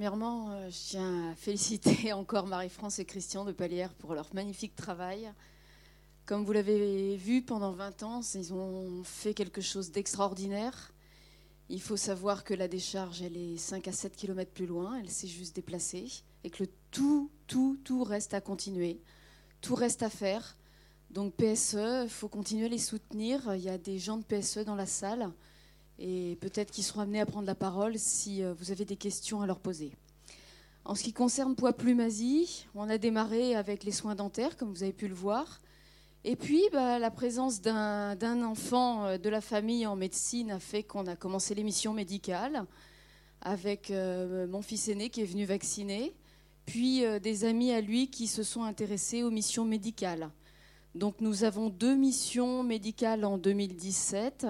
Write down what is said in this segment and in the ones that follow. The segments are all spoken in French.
Premièrement, euh, je tiens à féliciter encore Marie-France et Christian de Palière pour leur magnifique travail. Comme vous l'avez vu pendant 20 ans, ils ont fait quelque chose d'extraordinaire. Il faut savoir que la décharge, elle est 5 à 7 km plus loin, elle s'est juste déplacée, et que le tout, tout, tout reste à continuer, tout reste à faire. Donc PSE, il faut continuer à les soutenir. Il y a des gens de PSE dans la salle et peut-être qu'ils seront amenés à prendre la parole si euh, vous avez des questions à leur poser. En ce qui concerne Poids Plumasie, on a démarré avec les soins dentaires, comme vous avez pu le voir. Et puis, bah, la présence d'un enfant euh, de la famille en médecine a fait qu'on a commencé l'émission médicale avec euh, mon fils aîné qui est venu vacciner, puis des amis à lui qui se sont intéressés aux missions médicales. Donc nous avons deux missions médicales en 2017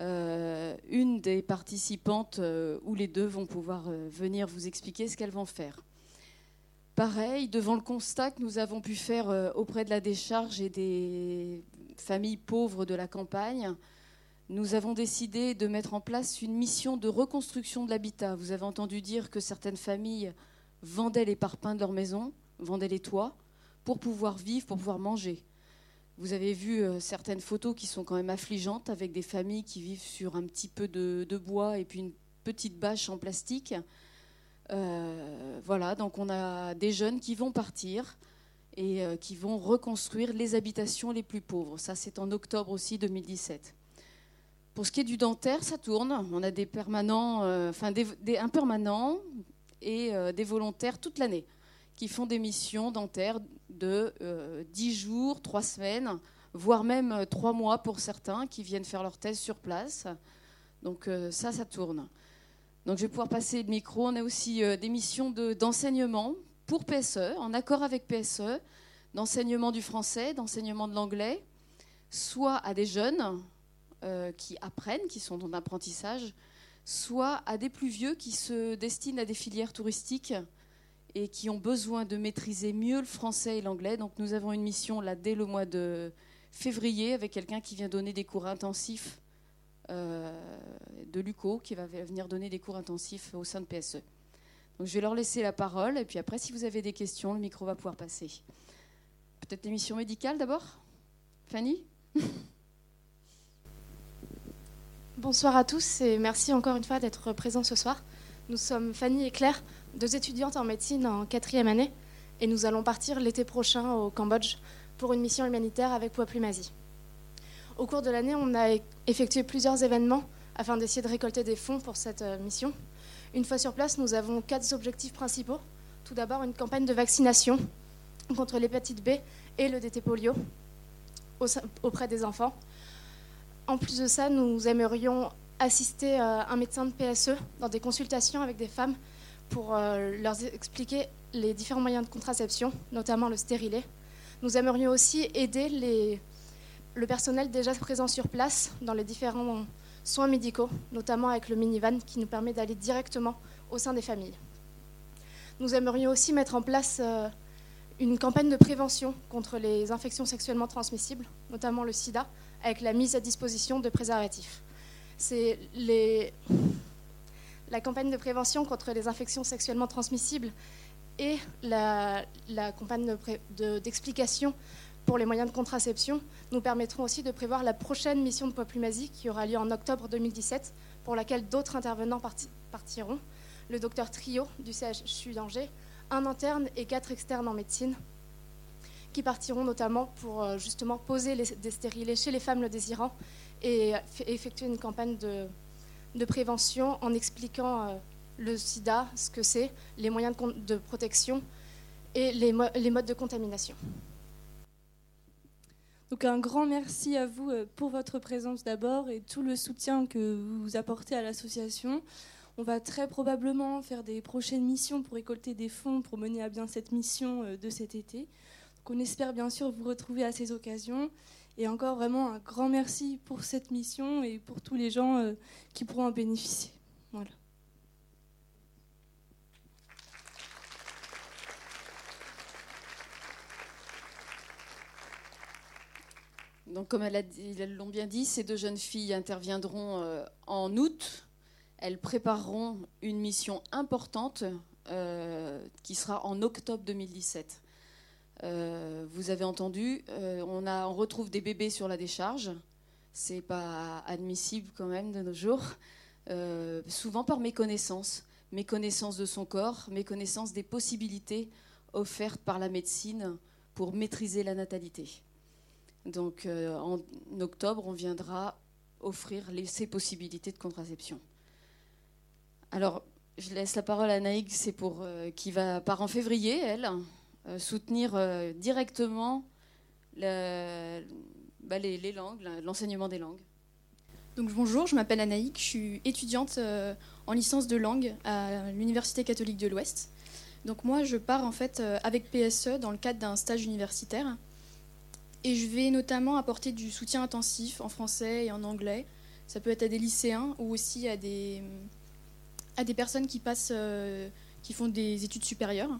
euh, une des participantes euh, ou les deux vont pouvoir euh, venir vous expliquer ce qu'elles vont faire. Pareil, devant le constat que nous avons pu faire auprès de la décharge et des familles pauvres de la campagne, nous avons décidé de mettre en place une mission de reconstruction de l'habitat. Vous avez entendu dire que certaines familles vendaient les parpaings de leur maison, vendaient les toits, pour pouvoir vivre, pour pouvoir manger. Vous avez vu euh, certaines photos qui sont quand même affligeantes avec des familles qui vivent sur un petit peu de, bois et puis une petite bâche en plastique. Euh, voilà, donc on a des jeunes qui vont partir et euh, qui vont reconstruire les habitations les plus pauvres. Ça, c'est en octobre aussi 2017. Pour ce qui est du dentaire, ça tourne. On a des permanents, enfin des, des, impermanents et des volontaires toute l'année qui font des missions dentaires de 10 euh, jours, 3 semaines, voire même 3 euh, mois pour certains qui viennent faire leur thèse sur place. Donc euh, ça, ça tourne. Donc je vais pouvoir passer le micro. On a aussi des missions d'enseignement pour PSE, en accord avec PSE, d'enseignement du français, d'enseignement de l'anglais, soit à des jeunes qui apprennent, qui sont en apprentissage, soit à des plus vieux qui se destinent à des filières touristiques et qui ont besoin de maîtriser mieux le français et l'anglais. Donc nous avons une mission là dès le mois de février avec quelqu'un qui vient donner des cours intensifs euh, de l'UCO, qui va venir donner des cours intensifs au sein de PSE. Donc je vais leur laisser la parole et puis après si vous avez des questions, le micro va pouvoir passer. Peut-être l'émission médicale d'abord? Fanny? Bonsoir à tous et merci encore une fois d'être présents ce soir. Nous sommes Fanny et Claire, deux étudiantes en médecine en quatrième année, et nous allons partir l'été prochain au Cambodge pour une mission humanitaire avec Poiplumasie. Au cours de l'année, on a effectué plusieurs événements afin d'essayer de récolter des fonds pour cette euh, mission. Une fois sur place, nous avons quatre objectifs principaux. Tout d'abord, une campagne de vaccination contre l'hépatite B et le DT polio auprès des enfants. En plus de ça, nous aimerions assister euh, un médecin de PSE dans des consultations avec des femmes pour euh, leur expliquer les différents moyens de contraception, notamment le stérilet. Nous aimerions aussi aider les, le personnel déjà présent sur place dans les différents soins médicaux, notamment avec le minivan qui nous permet d'aller directement au sein des familles. Nous aimerions aussi mettre en place euh, une campagne de prévention contre les infections sexuellement transmissibles, notamment le sida, avec la mise à disposition de préservatifs c'est la campagne de prévention contre les infections sexuellement transmissibles et la, campagne d'explication pour les moyens de contraception nous permettront aussi de prévoir la prochaine mission de Poiplumasie qui aura lieu en octobre 2017, pour laquelle d'autres intervenants partiront. Le docteur Trio du CHU d'Angers, un interne et quatre externes en médecine, qui partiront notamment pour euh, justement poser des stérilés chez les femmes le désirant et effectuer une campagne de, prévention en expliquant euh, le sida, ce que c'est, les moyens de, protection et les, modes de contamination. Donc un grand merci à vous euh, pour votre présence d'abord et tout le soutien que vous apportez à l'association. On va très probablement faire des prochaines missions pour récolter des fonds pour mener à bien cette mission euh, de cet été. Donc on espère bien sûr vous retrouver à ces occasions. Et encore vraiment un grand merci pour cette mission et pour tous les gens euh, qui pourront en bénéficier. Voilà. Donc, comme elles l'ont bien dit, ces deux jeunes filles interviendront euh, en août. Elles prépareront une mission importante qui sera en octobre 2017. Vous avez entendu, on, a, on retrouve des bébés sur la décharge. C'est pas admissible quand même de nos jours. souvent par méconnaissance. Méconnaissance de son corps, méconnaissance des possibilités offertes par la médecine pour maîtriser la natalité. Donc en octobre, on viendra offrir ces possibilités de contraception. Alors, je laisse la parole à Naïg, c'est pour euh, qui va part en février, elle, euh, soutenir euh, directement bah, les, langues, l'enseignement des langues. Donc bonjour, je m'appelle Anaïk, je suis étudiante en licence de langue à l'Université catholique de l'Ouest. Donc moi, je pars en fait avec PSE dans le cadre d'un stage universitaire. Et je vais notamment apporter du soutien intensif en français et en anglais. Ça peut être à des lycéens ou aussi à des, à des personnes qui, passent, euh, qui font des études supérieures.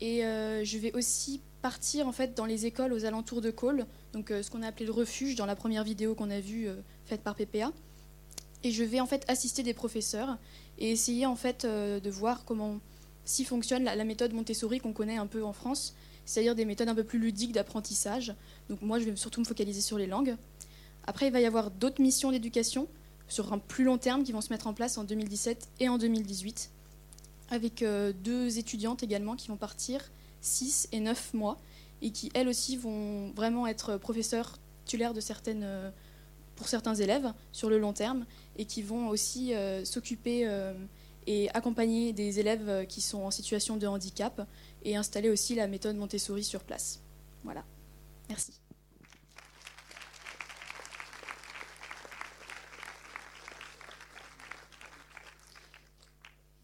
Et euh, je vais aussi partir en fait dans les écoles aux alentours de Cole, donc euh, ce qu'on a appelé le refuge dans la première vidéo qu'on a vue faite par PPA. Et je vais en fait assister des professeurs et essayer en fait de voir comment si fonctionne la méthode Montessori qu'on connaît un peu en France, c'est-à-dire des méthodes un peu plus ludiques d'apprentissage. Donc moi, je vais surtout me focaliser sur les langues. Après, il va y avoir d'autres missions d'éducation sur un plus long terme qui vont se mettre en place en 2017 et en 2018, avec euh, deux étudiantes également qui vont partir 6 et 9 mois et qui, elles aussi, vont vraiment être professeurs titulaires de certaines, euh, pour certains élèves sur le long terme et qui vont aussi euh, s'occuper et accompagner des élèves qui sont en situation de handicap et installer aussi la méthode Montessori sur place. Voilà. Merci.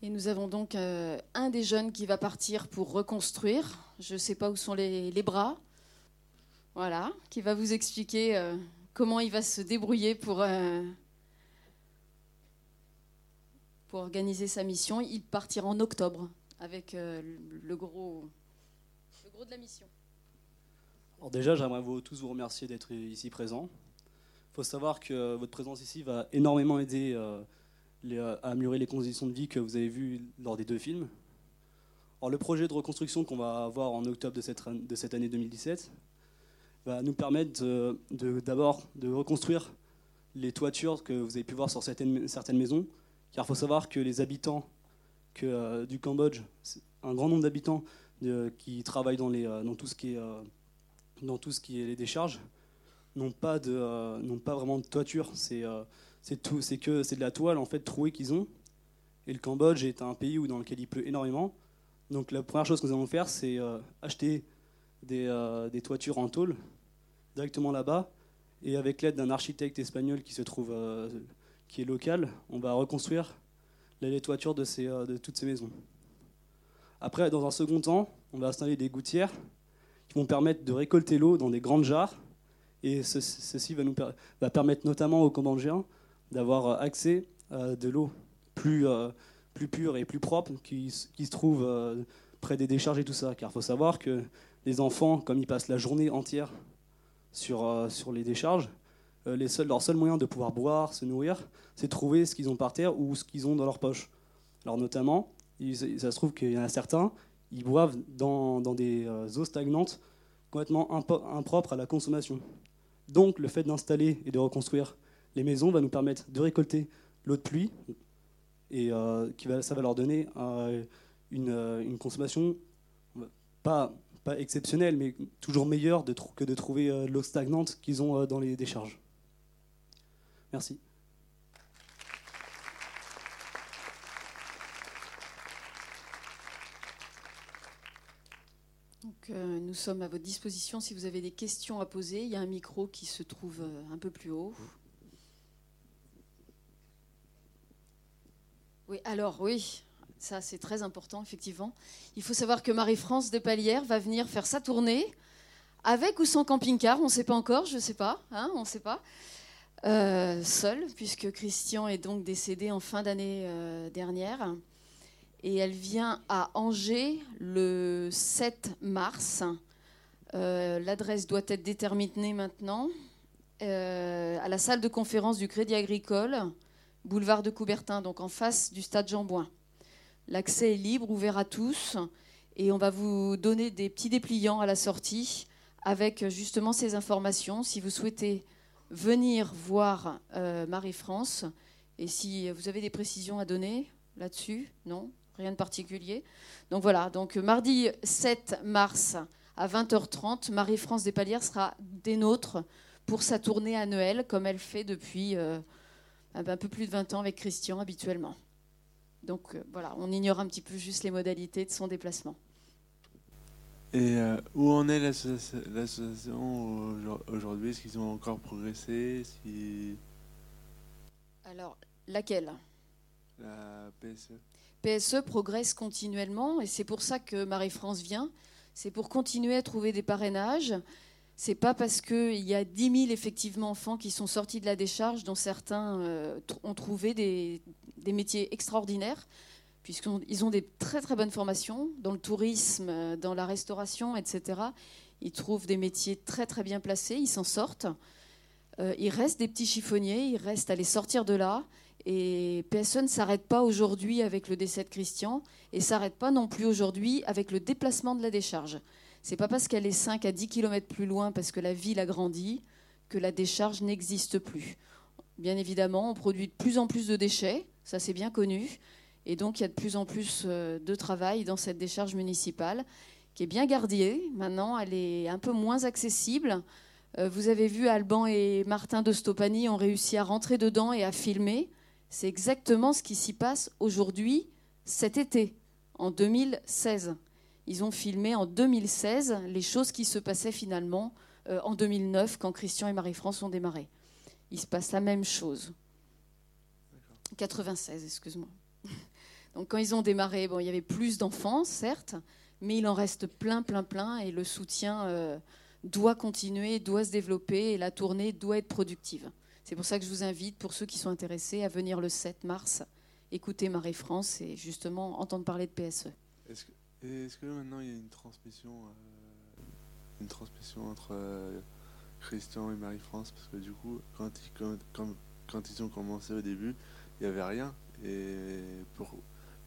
Et nous avons donc euh, un des jeunes qui va partir pour reconstruire. Je ne sais pas où sont les, bras. Voilà, qui va vous expliquer euh, comment il va se débrouiller pour, euh, pour organiser sa mission. Il partira en octobre avec le, gros, le gros de la mission. Alors déjà, j'aimerais vous tous vous remercier d'être ici présents. Il faut savoir que votre présence ici va énormément aider euh, à améliorer les conditions de vie que vous avez vues lors des deux films. Alors, le projet de reconstruction qu'on va avoir en octobre de cette, de cette année 2017 va nous permettre d'abord de, reconstruire les toitures que vous avez pu voir sur certaines, certaines maisons, car il faut savoir que les habitants que euh, du Cambodge, un grand nombre d'habitants qui travaillent dans, les, euh, dans, tout ce qui est, euh, dans tout ce qui est les décharges n'ont pas, de, pas vraiment de toiture. C'est, tout, c'est que c'est de la toile en fait trouée qu'ils ont. Et le Cambodge est un pays où, dans lequel il pleut énormément. Donc la première chose que nous allons faire, c'est acheter des, des, toitures en tôle directement là-bas. Et avec l'aide d'un architecte espagnol qui se trouve, qui est local, on va reconstruire les toitures de, ces, euh, de toutes ces maisons. Après, dans un second temps, on va installer des gouttières qui vont permettre de récolter l'eau dans des grandes jarres. Et ceci va, nous va permettre notamment aux Cambodgiens d'avoir euh, accès à de l'eau plus, euh, plus pure et plus propre qui, qui se trouve près des décharges et tout ça. Car il faut savoir que les enfants, comme ils passent la journée entière sur, sur les décharges, euh, leur seul moyen de pouvoir boire, se nourrir, c'est trouver ce qu'ils ont par terre ou ce qu'ils ont dans leur poche. Alors notamment, ça se trouve qu'il y en a certains, ils boivent dans, des euh, eaux stagnantes complètement impropres à la consommation. Donc le fait d'installer et de reconstruire les maisons va nous permettre de récolter l'eau de pluie et euh, qui va, ça va leur donner une, consommation pas, pas exceptionnelle, mais toujours meilleure de, que de trouver l'eau stagnante qu'ils ont dans les décharges. Merci. Donc, euh, nous sommes à votre disposition si vous avez des questions à poser. Il y a un micro qui se trouve euh, un peu plus haut. Oui, alors oui, ça c'est très important effectivement. Il faut savoir que Marie-France de Palière va venir faire sa tournée avec ou sans camping-car, on ne sait pas encore, je ne sais pas, hein, on ne sait pas. Euh, seule, puisque Christian est donc décédé en fin d'année euh, dernière. Et elle vient à Angers le 7 mars. Euh, l'adresse doit être déterminée maintenant. à la salle de conférence du Crédit Agricole, boulevard de Coubertin, donc en face du stade Jean Bouin. L'accès est libre, ouvert à tous. Et on va vous donner des petits dépliants à la sortie avec justement ces informations. Si vous souhaitez venir voir euh, Marie-France, et si vous avez des précisions à donner là-dessus, non Rien de particulier. Donc voilà, donc mardi 7 mars à 20h30, Marie-France Despalières sera des nôtres pour sa tournée annuelle, comme elle fait depuis euh, un peu plus de 20 ans avec Christian habituellement. Donc euh, voilà, on ignore un petit peu juste les modalités de son déplacement. Et euh, où en est l'association aujourd'hui? Est-ce qu'ils ont encore progressé? Alors, laquelle? La PSE. PSE progresse continuellement et c'est pour ça que Marie-France vient. C'est pour continuer à trouver des parrainages. C'est pas parce qu'il y a 10 000 effectivement enfants qui sont sortis de la décharge, dont certains euh, ont trouvé des, métiers extraordinaires, puisqu'ils ont des très très bonnes formations dans le tourisme, euh, dans la restauration, etc. Ils trouvent des métiers très très bien placés, ils s'en sortent. Euh, il reste des petits chiffonniers, il reste à les sortir de là. Et PSE ne s'arrête pas aujourd'hui avec le décès de Christian et s'arrête pas non plus aujourd'hui avec le déplacement de la décharge. C'est pas parce qu'elle est 5 à 10 km plus loin parce que la ville a grandi que la décharge n'existe plus. Bien évidemment, on produit de plus en plus de déchets, ça c'est bien connu, et donc il y a de plus en plus euh, de travail dans cette décharge municipale qui est bien gardée. Maintenant, elle est un peu moins accessible. Euh, vous avez vu, Alban et Martin de Stopani ont réussi à rentrer dedans et à filmer. C'est exactement ce qui s'y passe aujourd'hui, cet été, en 2016. Ils ont filmé en 2016 les choses qui se passaient finalement euh, en 2009 quand Christian et Marie-France ont démarré. Il se passe la même chose. 96, excuse-moi. Donc quand ils ont démarré, bon, il y avait plus d'enfants, certes, mais il en reste plein, plein, plein, et le soutien euh, doit continuer, doit se développer, et la tournée doit être productive. C'est pour ça que je vous invite, pour ceux qui sont intéressés, à venir le 7 mars, écouter Marie-France et justement entendre parler de PSE. Est-ce que, maintenant il y a une transmission, euh, une transmission entre euh, Christian et Marie-France? Parce que du coup, quand ils, ont commencé au début, il n'y avait rien. Et pour,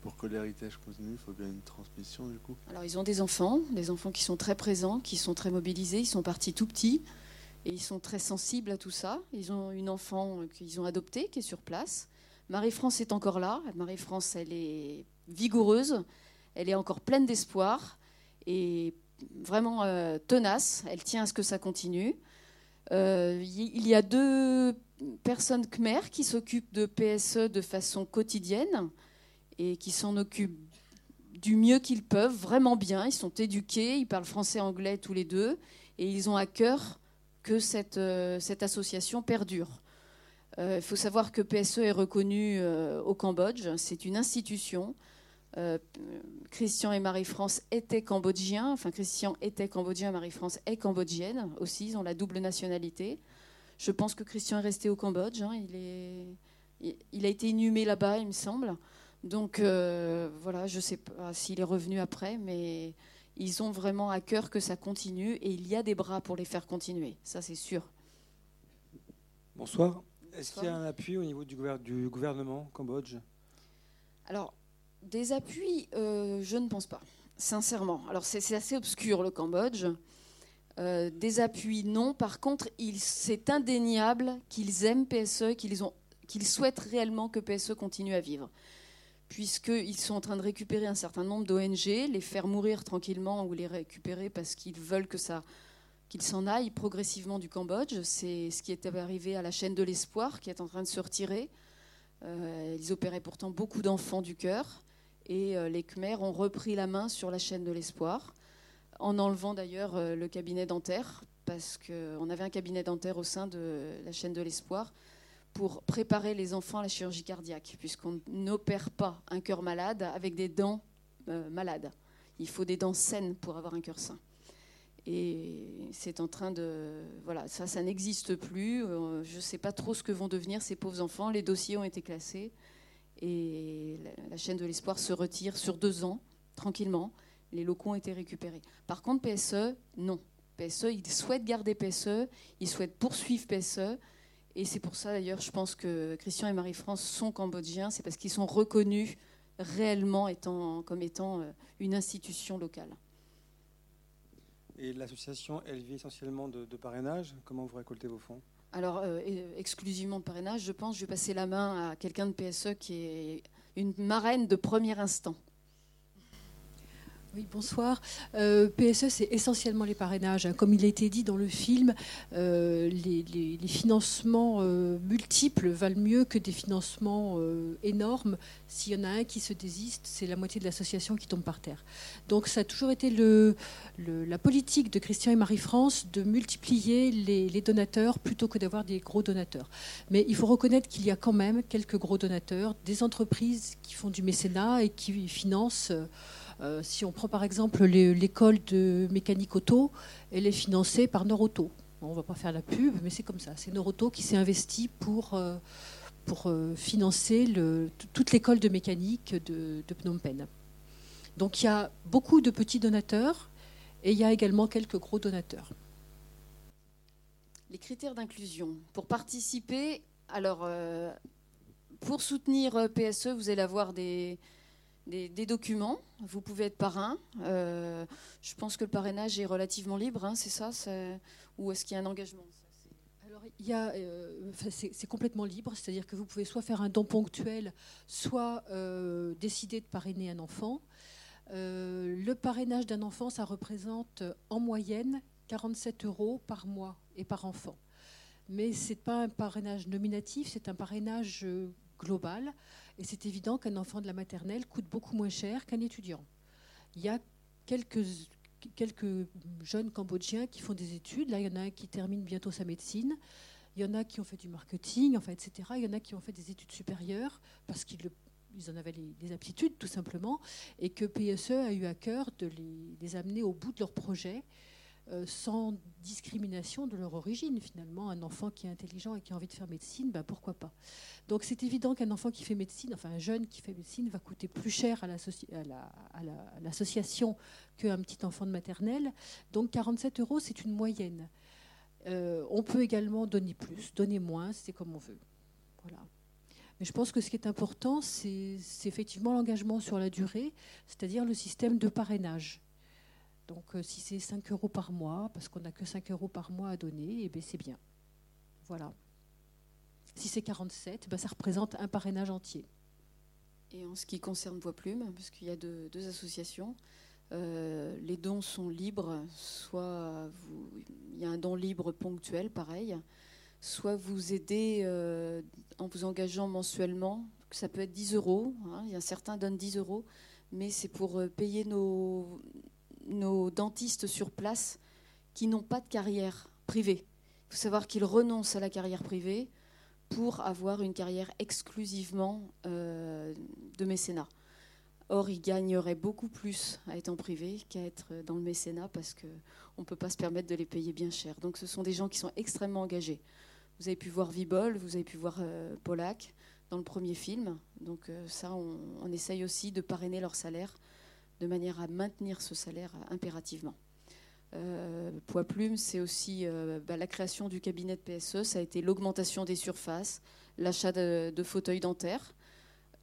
pour que l'héritage continue, il faut bien une transmission du coup. Alors ils ont des enfants, des enfants qui sont très présents, qui sont très mobilisés, ils sont partis tout petits. Et ils sont très sensibles à tout ça. Ils ont une enfant qu'ils ont adoptée, qui est sur place. Marie-France est encore là. Marie-France, elle est vigoureuse. Elle est encore pleine d'espoir et vraiment euh, tenace. Elle tient à ce que ça continue. Euh, il y a deux personnes Khmer qui s'occupent de PSE de façon quotidienne et qui s'en occupent du mieux qu'ils peuvent, vraiment bien. Ils sont éduqués, ils parlent français, anglais tous les deux, et ils ont à cœur que cette, euh, association perdure. Il faut savoir que PSE est reconnu au Cambodge, c'est une institution. Christian et Marie-France étaient cambodgiens, enfin Christian était cambodgien, Marie-France est cambodgienne aussi, ils ont la double nationalité. Je pense que Christian est resté au Cambodge, hein, il, est, il, a été inhumé là-bas, il me semble. Donc voilà, je ne sais pas s'il est revenu après, mais ils ont vraiment à cœur que ça continue et il y a des bras pour les faire continuer, ça c'est sûr. Bonsoir. Est-ce qu'il y a un appui au niveau du, gouvernement Cambodge? Alors, des appuis, euh, je ne pense pas, sincèrement. Alors, c'est assez obscur le Cambodge. Euh, des appuis, non. Par contre, c'est indéniable qu'ils aiment PSE, qu'ils souhaitent réellement que PSE continue à vivre puisqu'ils sont en train de récupérer un certain nombre d'ONG, les faire mourir tranquillement ou les récupérer parce qu'ils veulent que ça qu'ils s'en aillent progressivement du Cambodge. C'est ce qui est arrivé à la chaîne de l'espoir, qui est en train de se retirer. Euh, ils opéraient pourtant beaucoup d'enfants du cœur, et euh, les Khmers ont repris la main sur la chaîne de l'espoir, en enlevant d'ailleurs euh, le cabinet dentaire, parce qu'on avait un cabinet dentaire au sein de la chaîne de l'espoir pour préparer les enfants à la chirurgie cardiaque, puisqu'on n'opère pas un cœur malade avec des dents euh, malades. Il faut des dents saines pour avoir un cœur sain. Et c'est en train de... Voilà, ça, ça n'existe plus. Je ne sais pas trop ce que vont devenir ces pauvres enfants. Les dossiers ont été classés. Et la, chaîne de l'espoir se retire sur deux ans, tranquillement. Les locaux ont été récupérés. Par contre, PSE, non. PSE, ils souhaitent garder PSE, ils souhaitent poursuivre PSE. Et c'est pour ça d'ailleurs, je pense que Christian et Marie-France sont cambodgiens, c'est parce qu'ils sont reconnus réellement comme étant une institution locale. Et l'association, elle vit essentiellement de, parrainage. Comment vous récoltez vos fonds? Alors, exclusivement de parrainage, je pense. Je vais passer la main à quelqu'un de PSE qui est une marraine de premier instant. Oui, bonsoir. Euh, PSE, c'est essentiellement les parrainages. Hein. Comme il a été dit dans le film, euh, les, financements euh, multiples valent mieux que des financements énormes. S'il y en a un qui se désiste, c'est la moitié de l'association qui tombe par terre. Donc ça a toujours été la politique de Christian et Marie-France de multiplier les donateurs plutôt que d'avoir des gros donateurs. Mais il faut reconnaître qu'il y a quand même quelques gros donateurs, des entreprises qui font du mécénat et qui financent euh, si on prend par exemple l'école de mécanique auto, elle est financée par Noroto. on ne va pas faire la pub, mais c'est comme ça. C'est Noroto qui s'est investi pour, euh, pour euh, financer toute l'école de mécanique de Phnom Penh. Donc il y a beaucoup de petits donateurs et il y a également quelques gros donateurs. Les critères d'inclusion. Pour participer, alors pour soutenir PSE, vous allez avoir des, des, documents. Vous pouvez être parrain. Euh, je pense que le parrainage est relativement libre, hein, c'est ça Ou est-ce qu'il y a un engagement? Alors, euh, c'est, complètement libre, c'est-à-dire que vous pouvez soit faire un don ponctuel, soit euh, décider de parrainer un enfant. le parrainage d'un enfant, ça représente en moyenne 47 euros par mois et par enfant. Mais ce n'est pas un parrainage nominatif, c'est un parrainage global. Et c'est évident qu'un enfant de la maternelle coûte beaucoup moins cher qu'un étudiant. Il y a quelques, quelques jeunes Cambodgiens qui font des études. Là, il y en a un qui termine bientôt sa médecine. Il y en a qui ont fait du marketing, enfin, etc. Il y en a qui ont fait des études supérieures parce qu'ils en avaient les, aptitudes, tout simplement, et que PSE a eu à cœur de les, amener au bout de leur projet sans discrimination de leur origine. Finalement, un enfant qui est intelligent et qui a envie de faire médecine, ben pourquoi pas Donc c'est évident qu'un enfant qui fait médecine, enfin un jeune qui fait médecine, va coûter plus cher à l'association qu'un petit enfant de maternelle. Donc 47 euros, c'est une moyenne. Euh, on peut également donner plus, donner moins, c'est comme on veut. Voilà. Mais je pense que ce qui est important, c'est effectivement l'engagement sur la durée, c'est-à-dire le système de parrainage. Donc euh, si c'est 5 euros par mois, parce qu'on n'a que 5 euros par mois à donner, eh ben, c'est bien. Voilà. Si c'est 47, ben, ça représente un parrainage entier. Et en ce qui concerne Voix Plume, puisqu'il y a deux, associations, euh, les dons sont libres, soit il y a un don libre ponctuel, pareil, soit vous aidez euh, en vous engageant mensuellement, ça peut être 10 euros, hein, il y a certains donnent 10 euros, mais c'est pour payer nos, nos dentistes sur place qui n'ont pas de carrière privée. Il faut savoir qu'ils renoncent à la carrière privée pour avoir une carrière exclusivement euh, de mécénat. Or, ils gagneraient beaucoup plus à être en privé qu'à être dans le mécénat parce qu'on ne peut pas se permettre de les payer bien cher. Donc, ce sont des gens qui sont extrêmement engagés. Vous avez pu voir Vibol, vous avez pu voir euh, Polak dans le premier film. Donc, euh, ça, on, on, essaye aussi de parrainer leur salaire de manière à maintenir ce salaire impérativement. Euh, Poids Plume, c'est aussi euh, bah, la création du cabinet de PSE, ça a été l'augmentation des surfaces, l'achat de, fauteuils dentaires,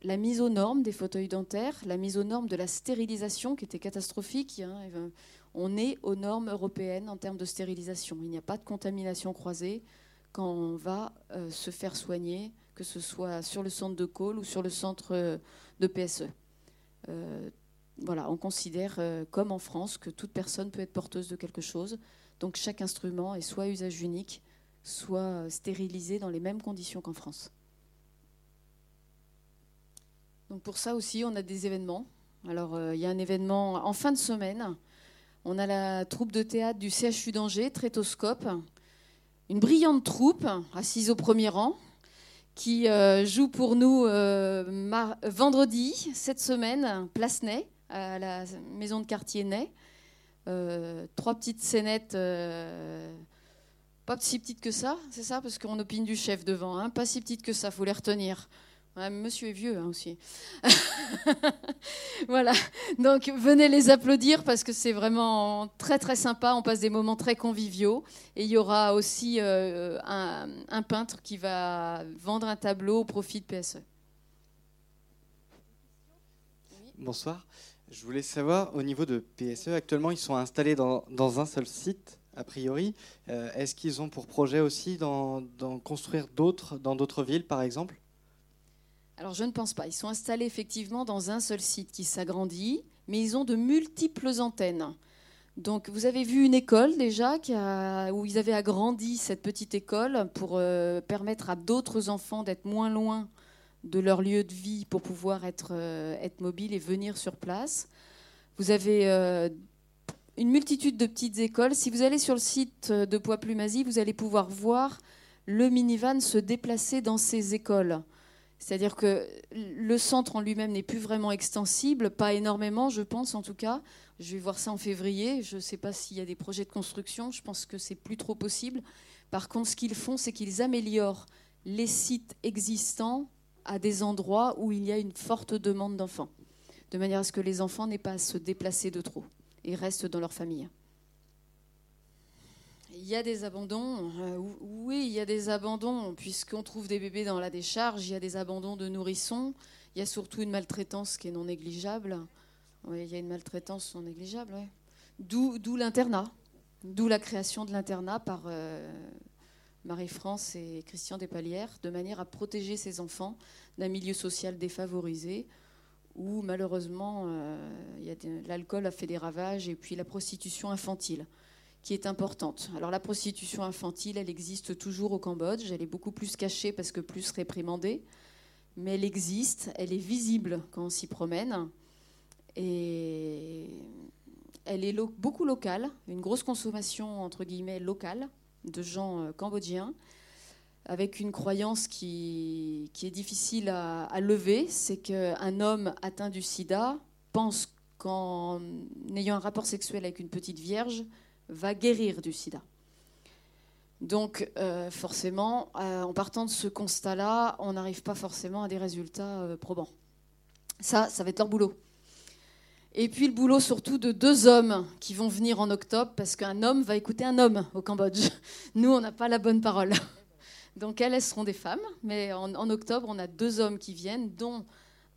la mise aux normes des fauteuils dentaires, la mise aux normes de la stérilisation qui était catastrophique. Hein, ben, on est aux normes européennes en termes de stérilisation. Il n'y a pas de contamination croisée quand on va euh, se faire soigner, que ce soit sur le centre de Cole ou sur le centre de PSE voilà, on considère, euh, comme en France, que toute personne peut être porteuse de quelque chose. Donc chaque instrument est soit usage unique, soit euh, stérilisé dans les mêmes conditions qu'en France. Donc pour ça aussi, on a des événements. Alors euh, il y a un événement en fin de semaine. On a la troupe de théâtre du CHU d'Angers, Trétoscope, une brillante troupe assise au premier rang qui joue pour nous vendredi cette semaine, Place Ney à la maison de quartier Ney. Euh, trois petites scénettes, euh, pas si petites que ça, c'est ça, parce qu'on opine du chef devant, hein, pas si petites que ça, faut les retenir. monsieur est vieux hein, aussi. voilà, donc venez les applaudir parce que c'est vraiment très très sympa, on passe des moments très conviviaux. Et il y aura aussi euh, un, un peintre qui va vendre un tableau au profit de PSE. bonsoir. Je voulais savoir, au niveau de PSE, actuellement, ils sont installés dans, un seul site, a priori. Euh, Est-ce qu'ils ont pour projet aussi d'en construire d'autres dans d'autres villes, par exemple? Alors je ne pense pas. Ils sont installés effectivement dans un seul site qui s'agrandit, mais ils ont de multiples antennes. Donc vous avez vu une école déjà où ils avaient agrandi cette petite école pour euh, permettre à d'autres enfants d'être moins loin de leur lieu de vie pour pouvoir être, euh, être mobile et venir sur place. Vous avez euh, une multitude de petites écoles. Si vous allez sur le site de Poix-Plumazie, vous allez pouvoir voir le minivan se déplacer dans ces écoles. C'est-à-dire que le centre en lui-même n'est plus vraiment extensible, pas énormément, je pense en tout cas. Je vais voir ça en février. Je ne sais pas s'il y a des projets de construction. Je pense que c'est plus trop possible. Par contre, ce qu'ils font, c'est qu'ils améliorent les sites existants à des endroits où il y a une forte demande d'enfants, de manière à ce que les enfants n'aient pas à se déplacer de trop et restent dans leur famille. Il y a des abandons, euh, oui, il y a des abandons, puisqu'on trouve des bébés dans la décharge, il y a des abandons de nourrissons, il y a surtout une maltraitance qui est non négligeable. Oui, il y a une maltraitance non négligeable, oui. D'où, l'internat, d'où la création de l'internat par euh, Marie-France et Christian Despalières, de manière à protéger ces enfants d'un milieu social défavorisé, où malheureusement euh, l'alcool a fait des ravages, et puis la prostitution infantile qui est importante. Alors la prostitution infantile, elle existe toujours au Cambodge, elle est beaucoup plus cachée parce que plus réprimandée, mais elle existe, elle est visible quand on s'y promène, et elle est beaucoup locale, une grosse consommation entre guillemets locale de gens euh, cambodgiens, avec une croyance qui, qui est difficile à, lever, c'est qu'un homme atteint du sida pense qu'en ayant un rapport sexuel avec une petite vierge, va guérir du sida. Donc euh, forcément, euh, en partant de ce constat-là, on n'arrive pas forcément à des résultats probants. Ça, ça va être leur boulot. Et puis le boulot surtout de deux hommes qui vont venir en octobre, parce qu'un homme va écouter un homme au Cambodge. Nous, on n'a pas la bonne parole. Donc elles, seront des femmes, mais en, en octobre, on a deux hommes qui viennent, dont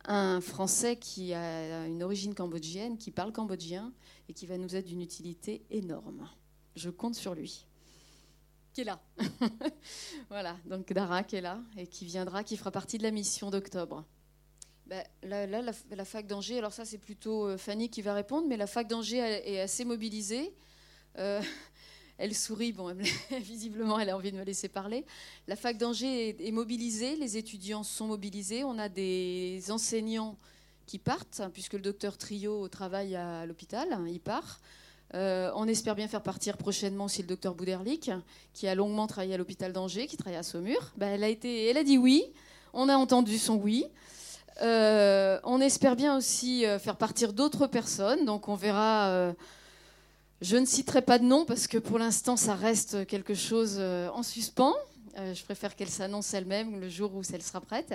un Français qui a une origine cambodgienne, qui parle cambodgien et qui va nous être d'une utilité énorme. Je compte sur lui. Qui est là. voilà, donc Dara qui est là et qui viendra, qui fera partie de la mission d'octobre. Ben, là, la, fac d'Angers, alors ça c'est plutôt euh, Fanny qui va répondre, mais la fac d'Angers est assez mobilisée. Euh, elle sourit, visiblement elle a envie de me laisser parler. La fac d'Angers est, mobilisée, les étudiants sont mobilisés, on a des enseignants qui partent, hein, puisque le docteur Trio travaille à l'hôpital, hein, il part. Euh, on espère bien faire partir prochainement aussi le docteur Bouderlic, qui a longuement travaillé à l'hôpital d'Angers, qui travaille à Saumur. Été, elle a dit oui, on a entendu son oui. Euh, on espère bien aussi euh, faire partir d'autres personnes, donc on verra. euh, je ne citerai pas de nom parce que pour l'instant ça reste quelque chose en suspens. Je préfère qu'elle s'annonce elle-même le jour où elle sera prête.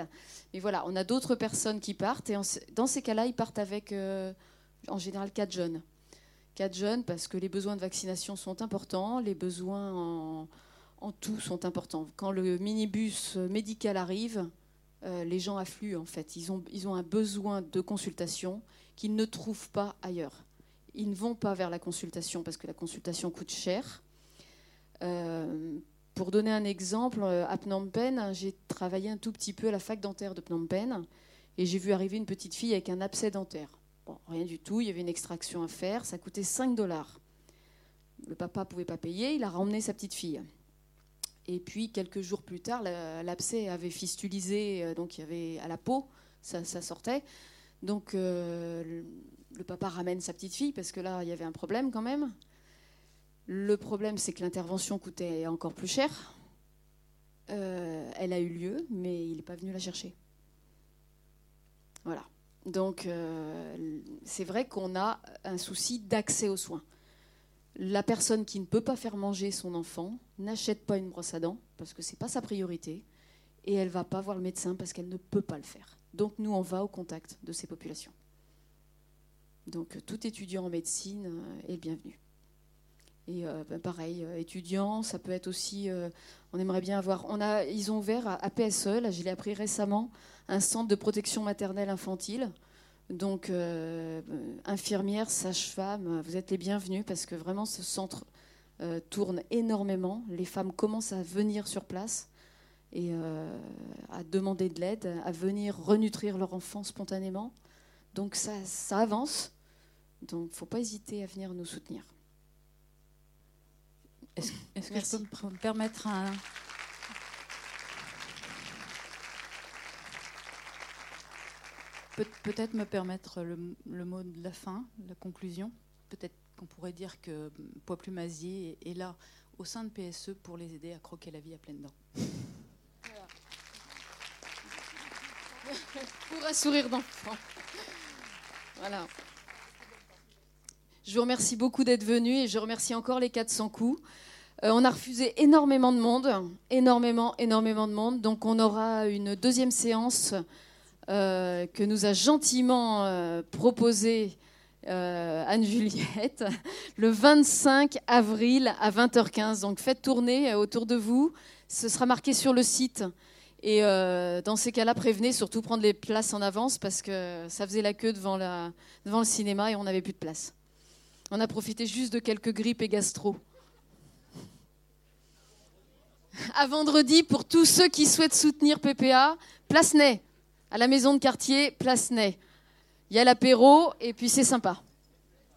Mais voilà, on a d'autres personnes qui partent et dans ces cas-là, ils partent avec en général quatre jeunes. Quatre jeunes parce que les besoins de vaccination sont importants, les besoins en tout sont importants. Quand le minibus médical arrive, euh, les gens affluent en fait. Ils ont, un besoin de consultation qu'ils ne trouvent pas ailleurs. Ils ne vont pas vers la consultation parce que la consultation coûte cher. Euh, pour donner un exemple, euh, à Phnom Penh, j'ai travaillé un tout petit peu à la fac dentaire de Phnom Penh et j'ai vu arriver une petite fille avec un abcès dentaire. Rien du tout, il y avait une extraction à faire, ça coûtait 5 dollars. Le papa ne pouvait pas payer, il a ramené sa petite fille. Et puis, quelques jours plus tard, la- l'abcès avait fistulisé, euh, donc il y avait à la peau, ça, sortait. Donc, euh, le, papa ramène sa petite fille, parce que là, il y avait un problème quand même. Le problème, c'est que l'intervention coûtait encore plus cher. Euh, elle a eu lieu, mais il n'est pas venu la chercher. Voilà. Donc, c'est vrai qu'on a un souci d'accès aux soins. La personne qui ne peut pas faire manger son enfant n'achète pas une brosse à dents parce que c'est pas sa priorité et elle va pas voir le médecin parce qu'elle ne peut pas le faire. Donc nous on va au contact de ces populations. Donc euh, tout étudiant en médecine euh, est le bienvenu. Et euh, ben, pareil, étudiant, ça peut être aussi. on aimerait bien avoir. On a, ils ont ouvert à, PSE, je l'ai appris récemment, un centre de protection maternelle infantile. Donc, euh, infirmières, sages-femmes, vous êtes les bienvenus parce que vraiment ce centre euh, tourne énormément. Les femmes commencent à venir sur place et euh, à demander de l'aide, à venir renutrir leur enfant spontanément. Donc ça, ça avance. Donc il ne faut pas hésiter à venir nous soutenir. Est-ce est que je peux me permettre un... Peut-être me permettre le, mot de la fin, la conclusion. Peut-être qu'on pourrait dire que Poids Mazier est là au sein de PSE pour les aider à croquer la vie à pleines dents. pour un sourire d'enfant. Voilà. Je vous remercie beaucoup d'être venu et je remercie encore les 400 coups. Euh, on a refusé énormément de monde, énormément, énormément de monde. Donc on aura une deuxième séance euh, que nous a gentiment euh, proposée Anne-Juliette le 25 avril à 20h15. Donc faites tourner autour de vous. Ce sera marqué sur le site. Et euh, dans ces cas-là, prévenez, surtout prendre les places en avance parce que ça faisait la queue devant le cinéma et on n'avait plus de place. On a profité juste de quelques grippes et gastro. À vendredi, pour tous ceux qui souhaitent soutenir PPA, place Ney. À la maison de quartier, place Ney. Il y a l'apéro et puis c'est sympa.